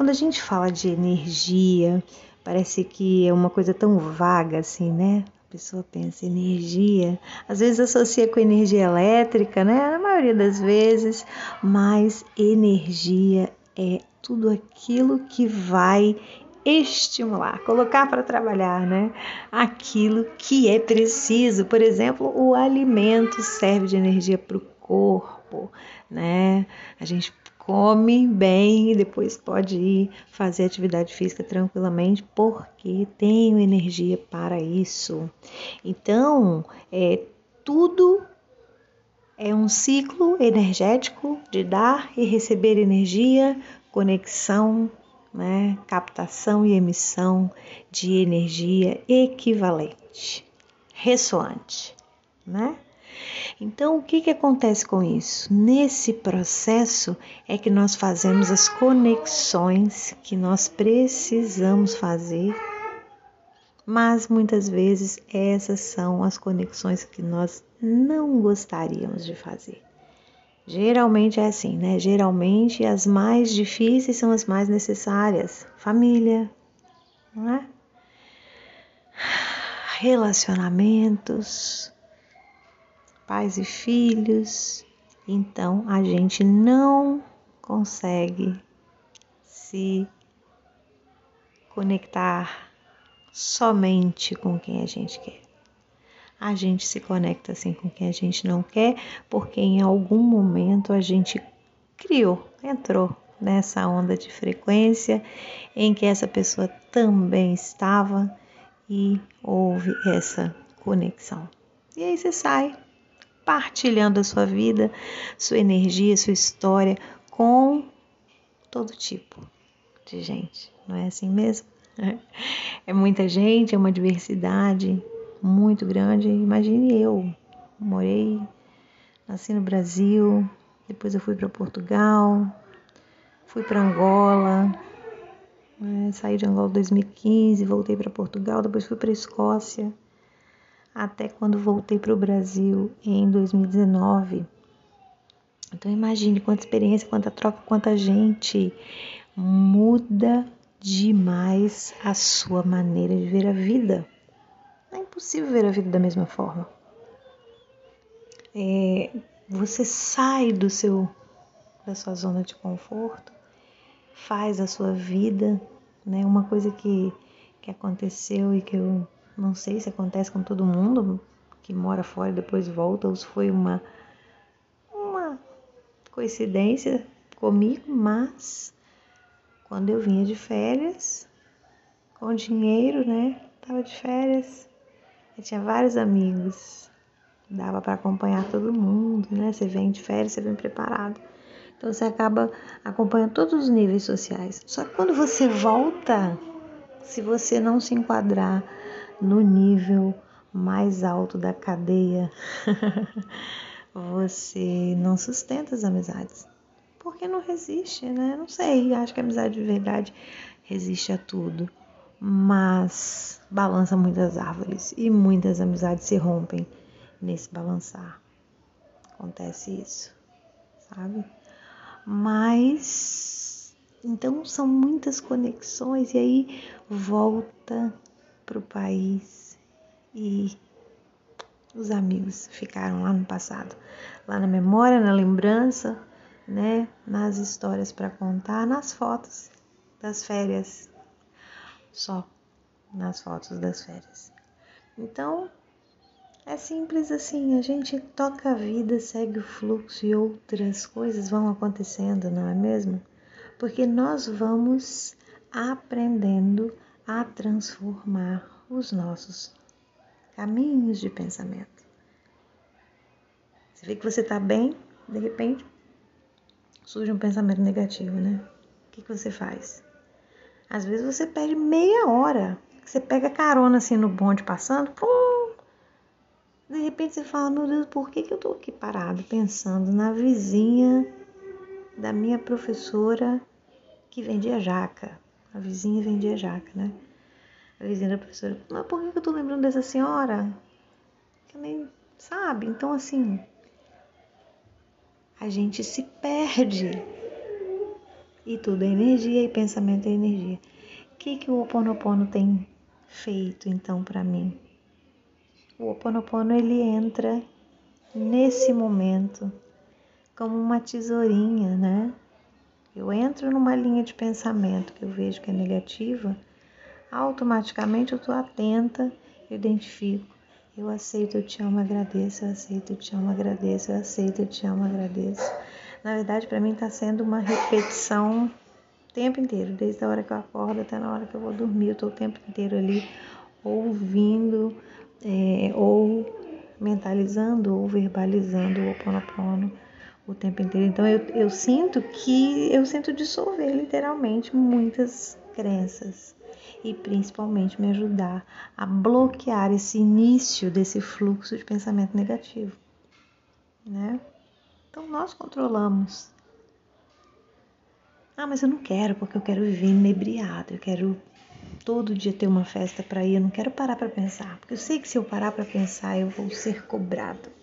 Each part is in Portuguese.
quando a gente fala de energia, parece que é uma coisa tão vaga assim, né? A pessoa pensa energia, às vezes associa com energia elétrica, né? Na maioria das vezes, mas energia é tudo aquilo que vai estimular, colocar para trabalhar, né? Aquilo que é preciso. Por exemplo, o alimento serve de energia para o corpo, né? A gente come bem e depois pode ir fazer atividade física tranquilamente, porque tenho energia para isso. Então, é tudo é um ciclo energético de dar e receber energia, conexão, né, captação e emissão de energia equivalente, ressoante, né? Então, o que, que acontece com isso? Nesse processo é que nós fazemos as conexões que nós precisamos fazer, mas muitas vezes essas são as conexões que nós não gostaríamos de fazer. Geralmente é assim, né? Geralmente as mais difíceis são as mais necessárias. Família, não é? Relacionamentos, pais e filhos. Então a gente não consegue se conectar somente com quem a gente quer a gente se conecta assim com quem a gente não quer, porque em algum momento a gente criou, entrou nessa onda de frequência em que essa pessoa também estava e houve essa conexão. E aí você sai partilhando a sua vida, sua energia, sua história com todo tipo de gente, não é assim mesmo? É muita gente, é uma diversidade, muito grande. Imagine eu, morei, nasci no Brasil, depois eu fui para Portugal, fui para Angola, é, saí de Angola em 2015, voltei para Portugal, depois fui para Escócia, até quando voltei para o Brasil em 2019. Então imagine quanta experiência, quanta troca, quanta gente muda demais a sua maneira de ver a vida é impossível ver a vida da mesma forma. É, você sai do seu da sua zona de conforto, faz a sua vida, né? Uma coisa que que aconteceu e que eu não sei se acontece com todo mundo que mora fora e depois volta ou se foi uma uma coincidência comigo, mas quando eu vinha de férias com dinheiro, né? Tava de férias, eu tinha vários amigos, dava para acompanhar todo mundo, né? Você vem de férias, você vem preparado. Então você acaba acompanhando todos os níveis sociais. Só que quando você volta, se você não se enquadrar no nível mais alto da cadeia, você não sustenta as amizades. Porque não resiste, né? Não sei, acho que a amizade de verdade resiste a tudo mas balança muitas árvores e muitas amizades se rompem nesse balançar. Acontece isso, sabe? Mas então são muitas conexões e aí volta para o país e os amigos ficaram lá no passado, lá na memória, na lembrança, né, nas histórias para contar, nas fotos das férias só nas fotos das férias. Então, é simples assim, a gente toca a vida, segue o fluxo e outras coisas vão acontecendo, não é mesmo? Porque nós vamos aprendendo a transformar os nossos caminhos de pensamento. Você vê que você está bem, de repente surge um pensamento negativo, né? O que, que você faz? Às vezes você perde meia hora. Você pega carona assim no bonde passando, pum, de repente você fala, meu Deus, por que, que eu tô aqui parado pensando na vizinha da minha professora que vendia jaca? A vizinha vendia jaca, né? A vizinha da professora, mas por que, eu tô lembrando dessa senhora? Que nem sabe? Então, assim, a gente se perde E tudo é energia e pensamento é energia. O que, que o Ho Oponopono tem feito então para mim? O Ho Oponopono ele entra nesse momento como uma tesourinha, né? Eu entro numa linha de pensamento que eu vejo que é negativa, automaticamente eu estou atenta, eu identifico. Eu aceito, eu te amo, agradeço, eu aceito, eu te amo, agradeço, eu aceito, eu te amo, agradeço. Na verdade, para mim está sendo uma repetição o tempo inteiro, desde a hora que eu acordo até na hora que eu vou dormir. Eu estou o tempo inteiro ali ouvindo é, ou mentalizando ou verbalizando o Oponopono o tempo inteiro. Então eu, eu sinto que eu sinto dissolver literalmente muitas crenças e principalmente me ajudar a bloquear esse início desse fluxo de pensamento negativo, né? Então nós controlamos. Ah, mas eu não quero porque eu quero viver inebriado, eu quero todo dia ter uma festa para ir, eu não quero parar para pensar, porque eu sei que se eu parar para pensar eu vou ser cobrado.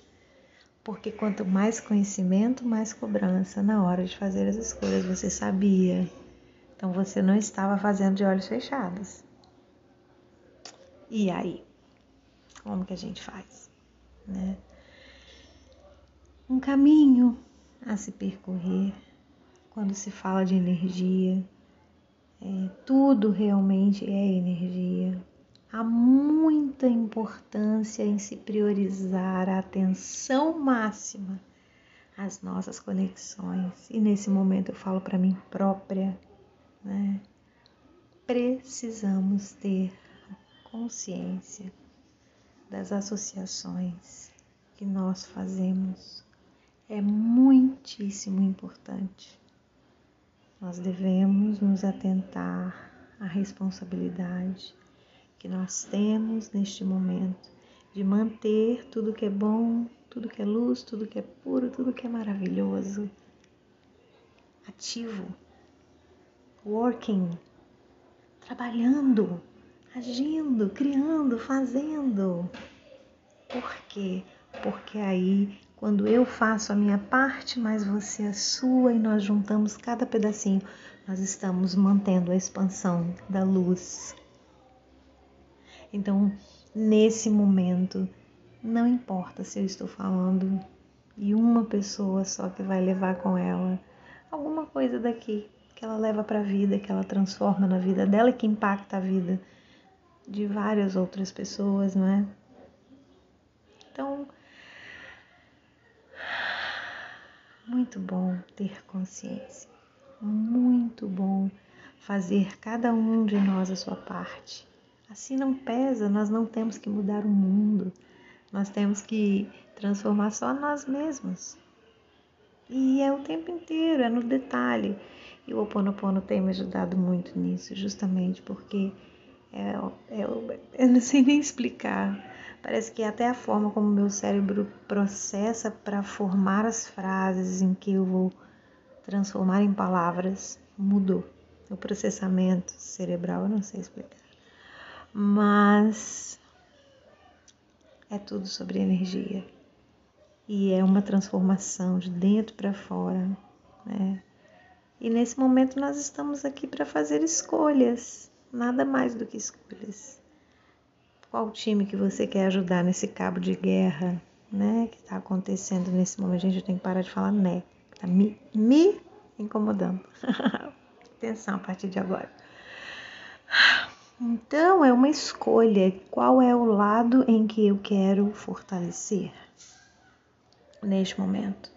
Porque quanto mais conhecimento, mais cobrança na hora de fazer as escolhas. Você sabia. Então você não estava fazendo de olhos fechados. E aí? Como que a gente faz? Né? Um caminho a se percorrer quando se fala de energia. É, tudo realmente é energia há muita importância em se priorizar a atenção máxima às nossas conexões. E nesse momento eu falo para mim própria, né? Precisamos ter consciência das associações que nós fazemos. É muitíssimo importante. Nós devemos nos atentar à responsabilidade que nós temos neste momento de manter tudo que é bom, tudo que é luz, tudo que é puro, tudo que é maravilhoso. Ativo, working, trabalhando, agindo, criando, fazendo. Por quê? Porque aí, quando eu faço a minha parte, mais você a sua, e nós juntamos cada pedacinho, nós estamos mantendo a expansão da luz então, nesse momento, não importa se eu estou falando e uma pessoa só que vai levar com ela alguma coisa daqui que ela leva para a vida, que ela transforma na vida dela e que impacta a vida de várias outras pessoas, não é? Então, muito bom ter consciência, muito bom fazer cada um de nós a sua parte Assim não pesa, nós não temos que mudar o mundo, nós temos que transformar só nós mesmos. E é o tempo inteiro, é no detalhe. E o Ho Oponopono tem me ajudado muito nisso, justamente porque é, é, eu não sei nem explicar. Parece que até a forma como meu cérebro processa para formar as frases em que eu vou transformar em palavras mudou. O processamento cerebral, eu não sei explicar mas é tudo sobre energia e é uma transformação de dentro para fora, né? E nesse momento nós estamos aqui para fazer escolhas, nada mais do que escolhas. Qual time que você quer ajudar nesse cabo de guerra, né? Que está acontecendo nesse momento? Gente, eu tenho que parar de falar né, tá me, me incomodando. Atenção a partir de agora. Então é uma escolha qual é o lado em que eu quero fortalecer neste momento.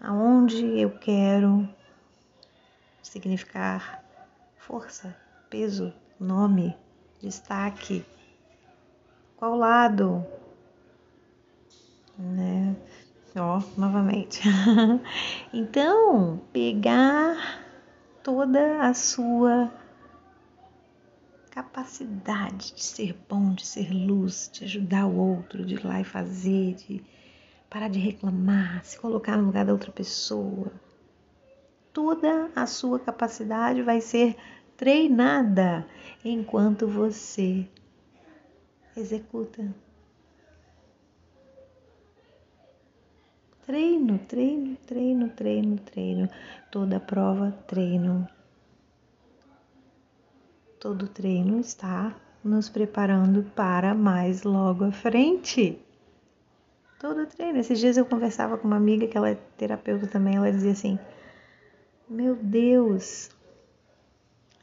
Aonde eu quero significar força, peso, nome, destaque. Qual lado? Né? Ó, novamente. então, pegar toda a sua capacidade de ser bom, de ser luz, de ajudar o outro, de ir lá e fazer, de parar de reclamar, se colocar no lugar da outra pessoa. Toda a sua capacidade vai ser treinada enquanto você executa. Treino, treino, treino, treino, treino. Toda prova, treino. Todo treino está nos preparando para mais logo à frente. Todo treino. Esses dias eu conversava com uma amiga que ela é terapeuta também, ela dizia assim: Meu Deus,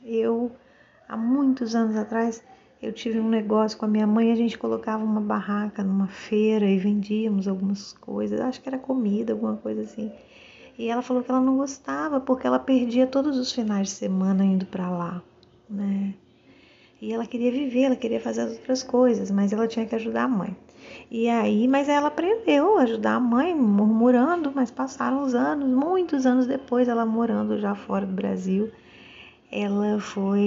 eu há muitos anos atrás eu tive um negócio com a minha mãe, a gente colocava uma barraca numa feira e vendíamos algumas coisas, acho que era comida, alguma coisa assim. E ela falou que ela não gostava porque ela perdia todos os finais de semana indo para lá, né? E ela queria viver, ela queria fazer as outras coisas, mas ela tinha que ajudar a mãe. E aí, mas ela aprendeu a ajudar a mãe, murmurando, mas passaram os anos, muitos anos depois, ela morando já fora do Brasil ela foi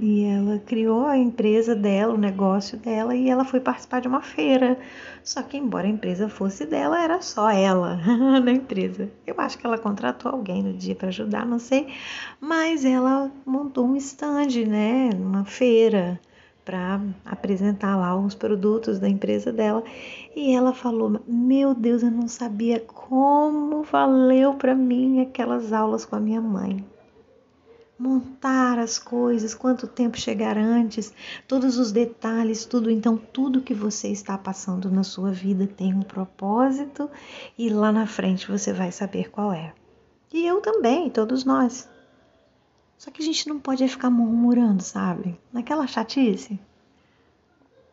e ela criou a empresa dela, o negócio dela, e ela foi participar de uma feira. Só que, embora a empresa fosse dela, era só ela na empresa. Eu acho que ela contratou alguém no dia para ajudar, não sei, mas ela montou um stand, né, uma feira para apresentar lá os produtos da empresa dela. E ela falou: "Meu Deus, eu não sabia como valeu para mim aquelas aulas com a minha mãe" montar as coisas, quanto tempo chegar antes, todos os detalhes, tudo. Então, tudo que você está passando na sua vida tem um propósito e lá na frente você vai saber qual é. E eu também, todos nós. Só que a gente não pode ficar murmurando, sabe? Naquela chatice.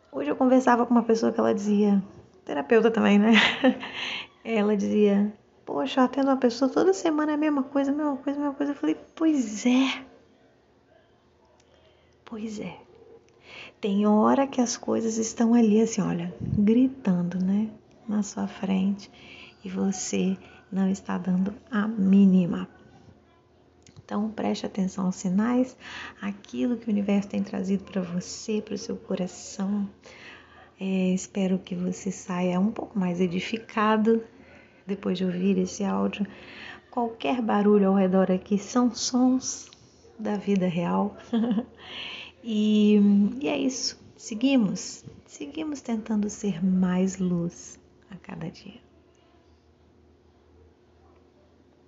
Hoje eu conversava com uma pessoa que ela dizia, terapeuta também, né? Ela dizia: Poxa, atendo uma pessoa toda semana é a mesma coisa, a mesma coisa, a mesma coisa. Eu falei, pois é. Pois é. Tem hora que as coisas estão ali assim, olha, gritando, né? Na sua frente e você não está dando a mínima. Então preste atenção aos sinais, aquilo que o universo tem trazido para você, para o seu coração. É, espero que você saia um pouco mais edificado depois de ouvir esse áudio. Qualquer barulho ao redor aqui são sons da vida real. e, e é isso. Seguimos, seguimos tentando ser mais luz a cada dia.